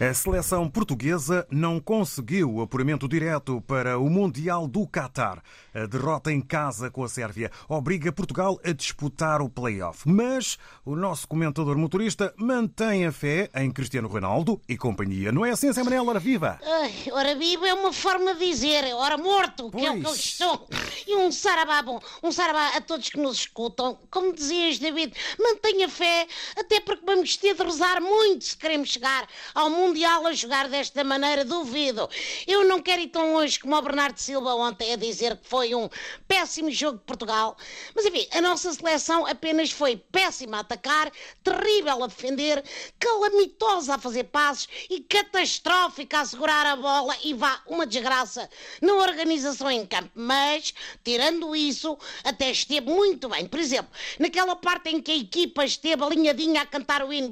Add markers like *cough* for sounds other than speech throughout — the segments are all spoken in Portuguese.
A seleção portuguesa não conseguiu o apuramento direto para o Mundial do Qatar. A derrota em casa com a Sérvia obriga Portugal a disputar o play-off. Mas o nosso comentador motorista mantém a fé em Cristiano Ronaldo e companhia. Não é assim, Zé Manel? Ora viva! Ai, ora viva é uma forma de dizer, ora morto, que é o que eu Pois. estou. E um sarabá bom, um sarabá a todos que nos escutam. Como dizias, David, mantenha fé, até porque vamos ter de rezar muito se queremos chegar ao Mundial a jogar desta maneira, duvido. Eu não quero ir tão longe como o Bernardo Silva ontem a dizer que foi um péssimo jogo de Portugal. Mas enfim, a nossa seleção apenas foi péssima a atacar, terrível a defender, calamitosa a fazer passos e catastrófica a segurar a bola e vá uma desgraça na organização em campo. Mas, tirando isso, até esteve muito bem. Por exemplo, naquela parte em que a equipa esteve alinhadinha a cantar o hino?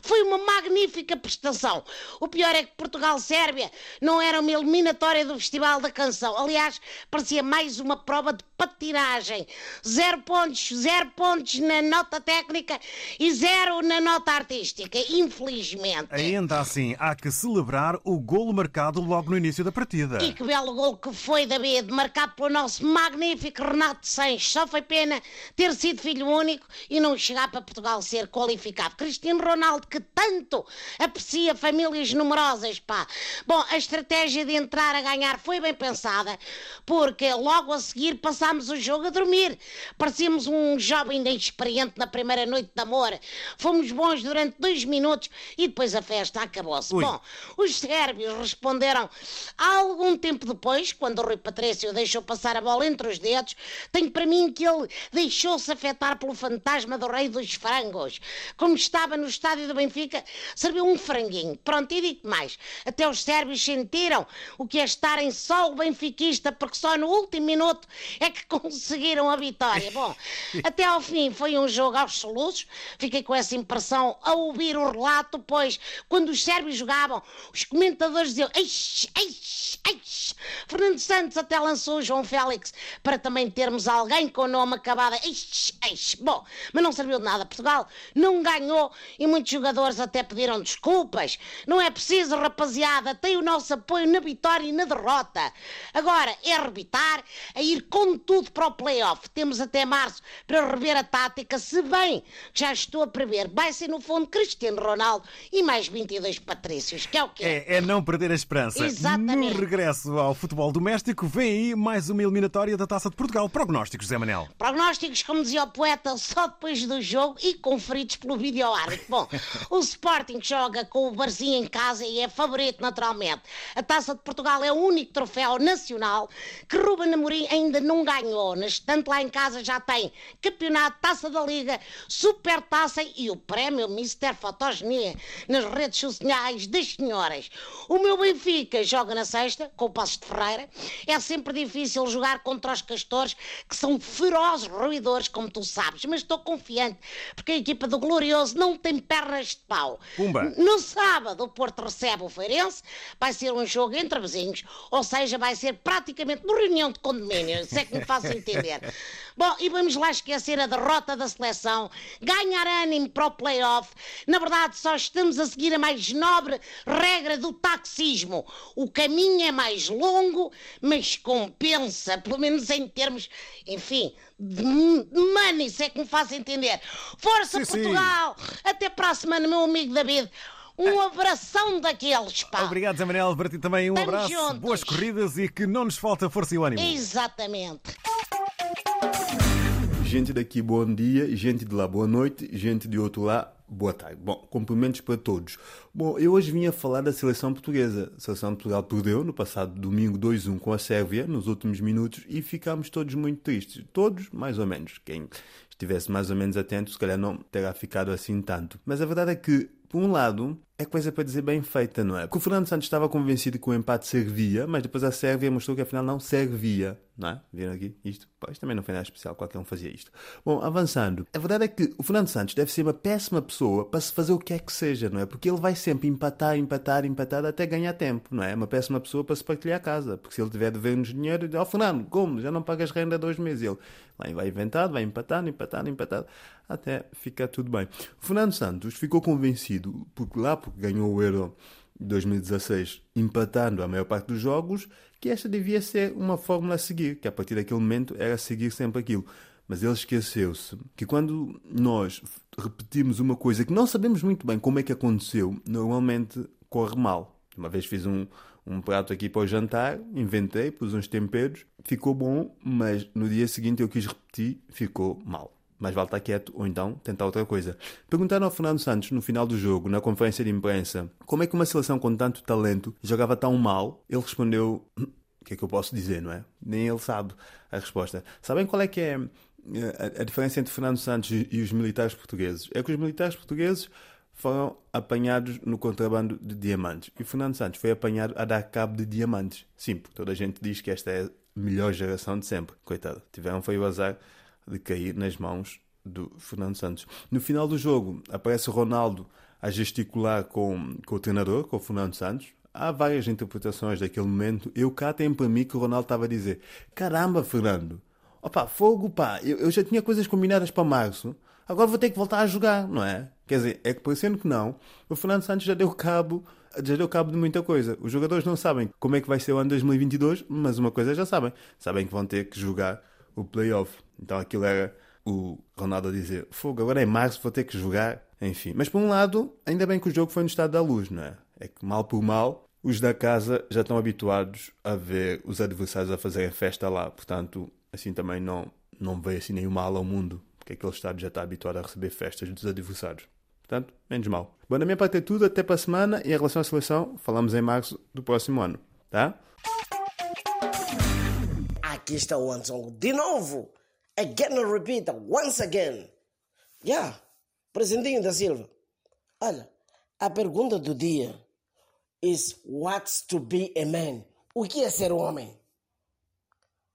Foi uma magnífica prestação. O pior é que Portugal-Sérvia não era uma eliminatória do Festival da Canção. Aliás, parecia mais uma prova de patinagem. Zero pontos, zero pontos na nota técnica e zero na nota artística. Infelizmente. Ainda assim, há que celebrar o golo marcado logo no início da partida. E que belo gol que foi, David, marcado pelo nosso magnífico Renato Sanches. Só foi pena ter sido filho único e não chegar para Portugal ser qualificado. Cristiano Ronaldo, que tanto aprecia famílias numerosas, pá. Bom, a estratégia de entrar a ganhar foi bem pensada, porque logo a seguir passámos o jogo a dormir. Parecíamos um jovem inexperiente na primeira noite de amor. Fomos bons durante dois minutos e depois a festa acabou-se. Bom, os sérvios responderam algum tempo depois, quando o Rui Patrício deixou passar a bola entre os dedos. Tenho para mim que ele deixou-se afetar pelo fantasma do rei dos frangos. Como estava no estádio do Benfica, serviu um franguinho. Pronto, e digo mais. Até os sérvios sentiram o que é estar em solo benfiquista, porque só no último minuto é que *laughs* conseguiram a vitória. Bom, *laughs* até ao fim foi um jogo aos soluços. Fiquei com essa impressão ao ouvir o relato, pois quando os sérvios jogavam, os comentadores diziam eixe, eixe, eixe. Fernando Santos até lançou o João Félix para também termos alguém com o nome acabado eixe, eixe. Bom, mas não serviu de nada. Portugal não ganhou e muitos jogadores até pediram desculpas. Não é preciso, rapaziada, tem o nosso apoio na vitória e na derrota. Agora é arrebitar, a ir com tudo para o playoff. Temos até março para rever a tática, se bem que já estou a prever. Vai ser no fundo Cristiano Ronaldo e mais 22 Patrícios, que é o que é. É, é não perder a esperança. Exatamente. No regresso ao futebol doméstico, vem aí mais uma eliminatória da Taça de Portugal. Prognósticos, Zé Manel. Prognósticos, como dizia o poeta, só depois do jogo e conferidos pelo vídeo árbitro. Bom, o Sporting joga com o Barzinho em casa e é favorito naturalmente. A Taça de Portugal é o único troféu nacional que Ruben Amorim ainda não ganhou. No estante lá em casa já tem campeonato, Taça da Liga, Super Taça e o prémio Mr. Fotogenia nas redes sociais das senhoras. O meu Benfica joga na sexta, com o Passos de Ferreira. É sempre difícil jogar contra os castores, que são ferozes ruidores, como tu sabes, mas estou confiante, porque a equipa do Glorioso não tem pernas de pau. Pumba. No sábado, o Porto recebe o Feirense, vai ser um jogo entre vizinhos, ou seja, vai ser praticamente uma reunião de condomínio, se é que me faço *laughs* entender. Bom, e vamos lá esquecer a derrota da seleção, ganhar ânimo para o play-off. Na verdade, só estamos a seguir a mais nobre regra do taxismo. O caminho é mais longo, mas compensa, *laughs* pelo menos em termos, enfim, de money, se é que me faz entender. Força Sim, sim. Portugal! Até para a semana, meu amigo David. Um abração daqueles, pá. Obrigado, Zé Manel. Para ti também um Estamos abraço, juntos. boas corridas e que não nos falta força e o ânimo. Exatamente. Gente daqui, bom dia. Gente de lá, boa noite. Gente de outro lá, boa tarde. Bom, cumprimentos para todos. Bom, eu hoje vim a falar da seleção portuguesa. A seleção de Portugal perdeu no passado domingo 2-1 com a Sérvia, nos últimos minutos, e ficámos todos muito tristes. Todos, mais ou menos. Quem estivesse mais ou menos atento, se calhar não terá ficado assim tanto. Mas a verdade é que, por um lado, é coisa para dizer bem feita, não é? Porque o Fernando Santos estava convencido que o empate servia, mas depois a Sérvia mostrou que afinal não servia. Não é? Viram aqui isto? Pois também não foi nada especial, qualquer um fazia isto. Bom, avançando. A verdade é que o Fernando Santos deve ser uma péssima pessoa para se fazer o que é que seja, não é? Porque ele vai sempre empatar, empatar, empatar até ganhar tempo, não é? Uma péssima pessoa para se partilhar a casa. Porque se ele tiver devendo dinheiro, ó oh, Fernando, como? Já não pagas renda há dois meses. Ele vai, vai inventado, vai empatando, empatando, empatando, até ficar tudo bem. O Fernando Santos ficou convencido, porque lá, porque ganhou o Euro 2016 empatando a maior parte dos jogos, que esta devia ser uma fórmula a seguir, que a partir daquele momento era seguir sempre aquilo. Mas ele esqueceu-se que quando nós repetimos uma coisa que não sabemos muito bem como é que aconteceu, normalmente corre mal. Uma vez fiz um, um prato aqui para o jantar, inventei, pus uns temperos, ficou bom, mas no dia seguinte eu quis repetir, ficou mal mais vale estar quieto ou então tentar outra coisa. Perguntaram ao Fernando Santos no final do jogo, na conferência de imprensa, como é que uma seleção com tanto talento jogava tão mal. Ele respondeu: O que é que eu posso dizer, não é? Nem ele sabe a resposta. Sabem qual é que é eh, a, a diferença entre Fernando Santos e os militares portugueses? É que os militares portugueses foram apanhados no contrabando de diamantes e Fernando Santos foi apanhado a dar cabo de diamantes. Sim, porque toda a gente diz que esta é a melhor geração de sempre. Coitado, tiveram foi o azar de cair nas mãos do Fernando Santos. No final do jogo, aparece Ronaldo a gesticular com, com o treinador, com o Fernando Santos. Há várias interpretações daquele momento. Eu cá tenho para mim que o Ronaldo estava a dizer: Caramba, Fernando, opa, fogo, pá, eu, eu já tinha coisas combinadas para março, agora vou ter que voltar a jogar, não é? Quer dizer, é que parecendo que não, o Fernando Santos já deu cabo já deu cabo de muita coisa. Os jogadores não sabem como é que vai ser o ano 2022, mas uma coisa já sabem. Sabem que vão ter que jogar o playoff. Então aquilo era o Ronaldo a dizer: Fogo, agora é março, vou ter que jogar. Enfim. Mas por um lado, ainda bem que o jogo foi no estado da luz, não é? É que mal por mal, os da casa já estão habituados a ver os adversários a fazerem festa lá. Portanto, assim também não, não veio assim nenhum mal ao mundo, porque aquele estado já está habituado a receber festas dos adversários. Portanto, menos mal. Bom, da minha parte é tudo, até para a semana. E em relação à seleção, falamos em março do próximo ano, tá? Aqui está o Anson de novo Again and repeat, once again. Yeah, Presidente da Silva. Olha, a pergunta do dia is what's to be a man? O que é ser um homem?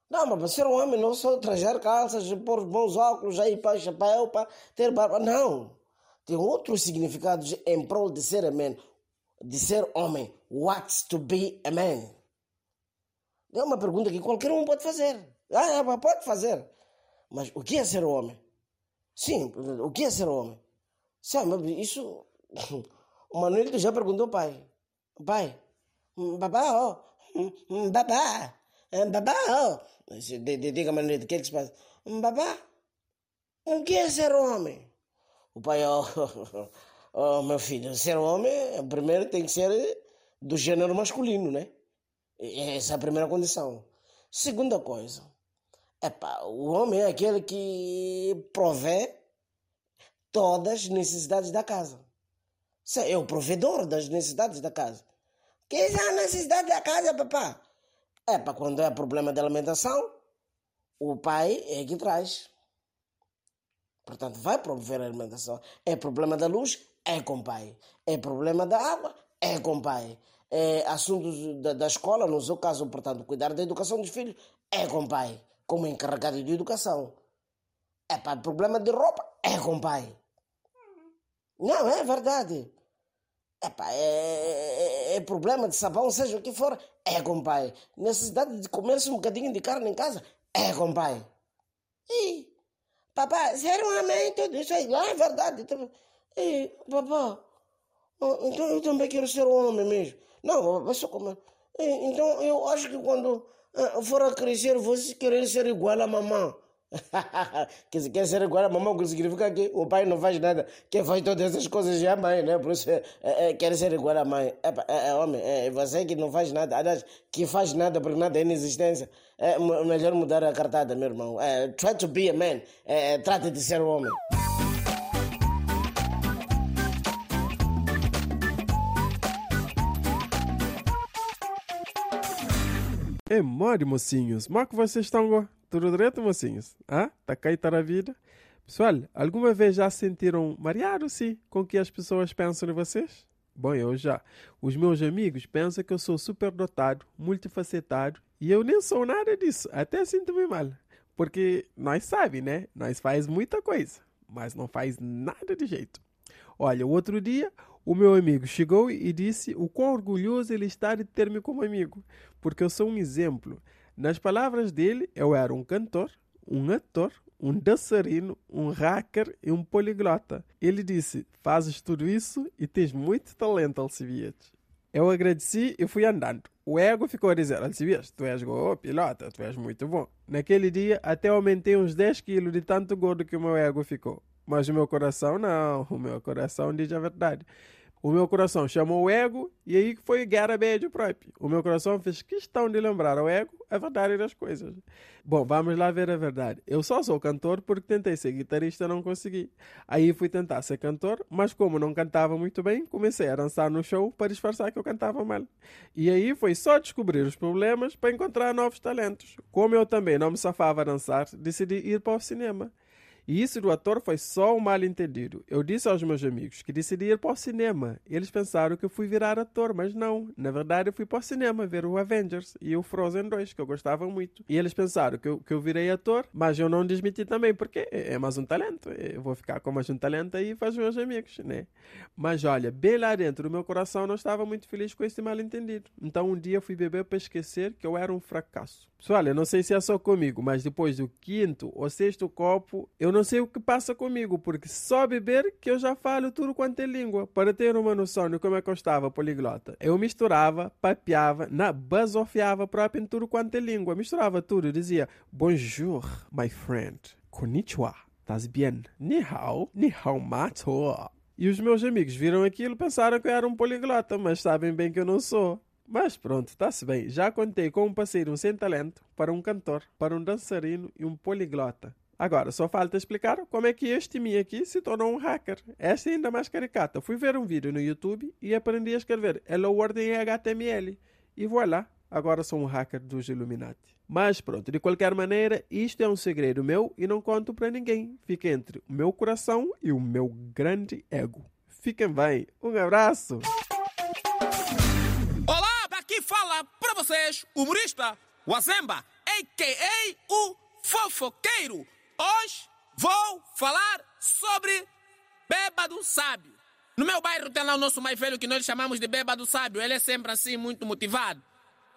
Não, mas ser um homem não é só trazer calças, pôr bons óculos, aí para chapéu, para ter barba. Não. Tem outros significados em prol de ser a man, de ser homem. What's to be a man? É uma pergunta que qualquer um pode fazer. Ah, pode fazer. Mas o que é ser homem? Sim, o que é ser homem? Isso. *laughs* O Manuel já perguntou ao pai. Pai, babá, ó. Babá, babá, ó. Diga, Manuel, o que é que se passa? Babá, o que é ser homem? O pai, ó. *laughs* Oh, meu filho, ser homem, primeiro tem que ser do gênero masculino, né? Essa é a primeira condição. Segunda coisa, Epá, o homem é aquele que provê todas as necessidades da casa. É o provedor das necessidades da casa. Que é a necessidade da casa, papá? É para quando é problema de alimentação, o pai é que traz. Portanto, vai promover a alimentação. É problema da luz, é com o pai. É problema da água, é com o pai. É assuntos da, da escola, no seu caso, portanto, cuidar da educação dos filhos, é com o pai como encarregado de educação. É para problema de roupa, é com o pai. Não, é verdade. Epá, é, é, é, problema de sabão, seja o que for, é com o pai. Necessidade de comer-se um bocadinho de carne em casa, é com o pai. E, papá, ser um amém, tudo isso aí, é verdade. E, papá, então eu também quero ser um homem mesmo. Não, vai só comer. E, então eu acho que quando ah, for a crescer, você querer ser igual a mamãe. *laughs* que se quer ser igual a mamãe, que significa que o pai não faz nada, quem faz todas essas coisas é a mãe, né? Por isso é, é, quer ser igual à mãe. É, é, é homem, é você que não faz nada, aliás, que faz nada porque nada é inexistência. É melhor mudar a cartada, meu irmão. É, try to be a man, é, trate de ser um homem. É mole, mocinhos. Como que vocês estão? Tudo direito, mocinhos? Ah, tá cá e tá na vida? Pessoal, alguma vez já sentiram mareado, sim, com o que as pessoas pensam de vocês? Bom, eu já. Os meus amigos pensam que eu sou superdotado, multifacetado, e eu nem sou nada disso. Até sinto-me mal. Porque nós sabe, né? Nós faz muita coisa, mas não faz nada de jeito. Olha, o outro dia, o meu amigo chegou e disse o quão orgulhoso ele está de ter-me como amigo, porque eu sou um exemplo. Nas palavras dele, eu era um cantor, um ator, um dançarino, um hacker e um poliglota. Ele disse: Fazes tudo isso e tens muito talento, Alcibiades. Eu agradeci e fui andando. O ego ficou a dizer: Alcibiades, tu és oh, pilota, tu és muito bom. Naquele dia, até aumentei uns 10 quilos de tanto gordo que o meu ego ficou. Mas o meu coração não, o meu coração diz a verdade. O meu coração chamou o ego e aí foi médio próprio. O meu coração fez questão de lembrar ao ego a verdade das coisas. Bom, vamos lá ver a verdade. Eu só sou cantor porque tentei ser guitarrista e não consegui. Aí fui tentar ser cantor, mas como não cantava muito bem, comecei a dançar no show para disfarçar que eu cantava mal. E aí foi só descobrir os problemas para encontrar novos talentos. Como eu também não me safava a dançar, decidi ir para o cinema. E isso do ator foi só um mal-entendido. Eu disse aos meus amigos que decidi ir para o cinema. Eles pensaram que eu fui virar ator, mas não. Na verdade, eu fui para o cinema ver o Avengers e o Frozen 2, que eu gostava muito. E eles pensaram que eu, que eu virei ator, mas eu não desmenti também, porque é, é mais um talento. Eu vou ficar com mais um talento aí para os meus amigos, né? Mas olha, bem lá dentro, o meu coração não estava muito feliz com esse mal-entendido. Então um dia fui beber para esquecer que eu era um fracasso. Pessoal, eu não sei se é só comigo, mas depois do quinto ou sexto copo, eu não sei o que passa comigo, porque só beber que eu já falo tudo quanto é língua. Para ter uma noção de como é que eu estava poliglota. Eu misturava, papeava, na, basofiava próprio em tudo quanto é língua. Misturava tudo, dizia Bonjour, my friend. Konnichiwa. Estás bem? Ni hao, ni hao mato. E os meus amigos viram aquilo pensaram que eu era um poliglota, mas sabem bem que eu não sou. Mas pronto, está-se bem. Já contei com um parceiro sem talento para um cantor, para um dançarino e um poliglota. Agora, só falta explicar como é que este mim aqui se tornou um hacker. Esta é ainda mais caricata. Fui ver um vídeo no YouTube e aprendi a escrever Hello World em HTML. E voilà, agora sou um hacker dos Illuminati. Mas pronto, de qualquer maneira, isto é um segredo meu e não conto para ninguém. Fica entre o meu coração e o meu grande ego. Fiquem bem. Um abraço! Para vocês, humorista Wazemba, a.k.a. o fofoqueiro. Hoje vou falar sobre bêbado sábio. No meu bairro tem lá o nosso mais velho que nós chamamos de bêbado sábio. Ele é sempre assim, muito motivado.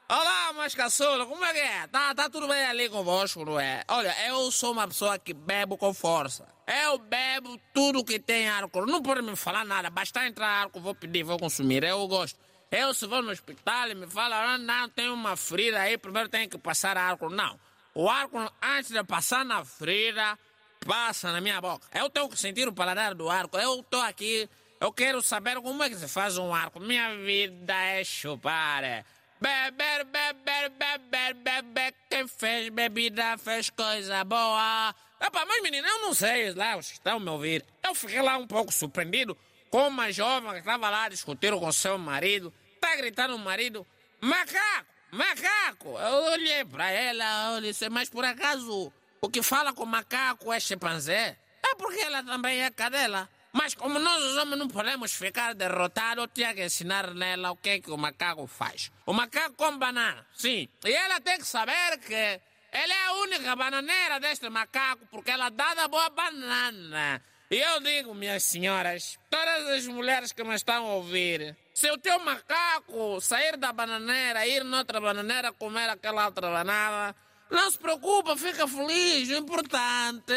Olá, mas caçula, como é que é? Tá, tá tudo bem ali convosco, não é? Olha, eu sou uma pessoa que bebo com força. Eu bebo tudo que tem álcool. Não pode me falar nada, basta entrar álcool, vou pedir, vou consumir. Eu gosto. Eu se vou no hospital e me fala, ah, não, tem uma ferida aí, primeiro tem que passar álcool. Não. O álcool, antes de passar na ferida, passa na minha boca. Eu tenho que sentir o paladar do álcool. Eu estou aqui, eu quero saber como é que se faz um álcool. Minha vida é chupar. É. Beber, beber, beber, beber. Quem fez bebida fez coisa boa. Epa, mas menina, eu não sei lá, vocês estão me ouvir. Eu fiquei lá um pouco surpreendido com uma jovem que estava lá discutindo com seu marido, está gritando o marido, macaco, macaco. Eu olhei para ela, eu disse, mas por acaso o que fala com macaco é chimpanzé? É porque ela também é cadela. Mas como nós os homens não podemos ficar derrotados, eu tinha que ensinar nela o que, é que o macaco faz. O macaco come banana, sim. E ela tem que saber que ela é a única bananeira deste macaco, porque ela dá da boa banana. E eu digo, minhas senhoras, todas as mulheres que me estão a ouvir, se o teu macaco sair da bananeira, ir noutra bananeira, comer aquela outra banana, não se preocupa, fica feliz. O importante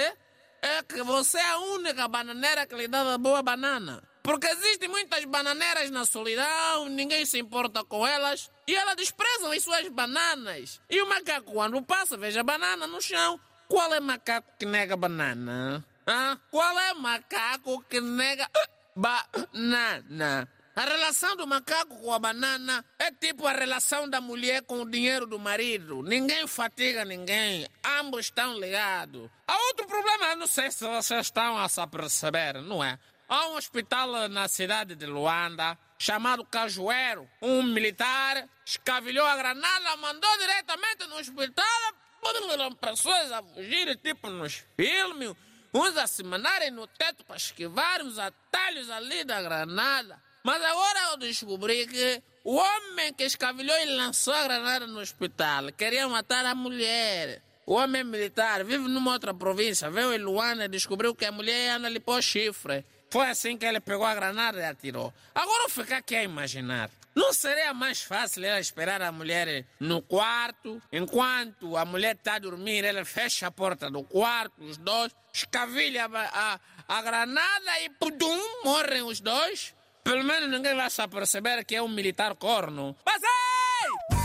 é que você é a única bananeira que lhe dá da boa banana. Porque existem muitas bananeiras na solidão, ninguém se importa com elas, e elas desprezam as suas bananas. E o macaco, quando passa, veja a banana no chão. Qual é o macaco que nega banana? Qual é macaco que nega banana? A relação do macaco com a banana é tipo a relação da mulher com o dinheiro do marido. Ninguém fatiga ninguém, ambos estão ligados. Há outro problema, não sei se vocês estão a se perceber, não é? Há um hospital na cidade de Luanda chamado Cajueiro. Um militar escavilhou a granada, mandou diretamente no hospital. Pessoas a fugir, tipo nos filmes uns a se no teto para esquivar os atalhos ali da granada. Mas agora eu descobri que o homem que escavilhou e lançou a granada no hospital queria matar a mulher. O homem militar vive numa outra província, veio em Luana e descobriu que a mulher anda ali pôr chifre. Foi assim que ele pegou a granada e atirou. Agora eu ficar aqui a imaginar. Não seria mais fácil ela esperar a mulher no quarto, enquanto a mulher está a dormir, ele fecha a porta do quarto, os dois, escavilha a, a, a granada e pudum, morrem os dois? Pelo menos ninguém vai se perceber que é um militar corno. Mas é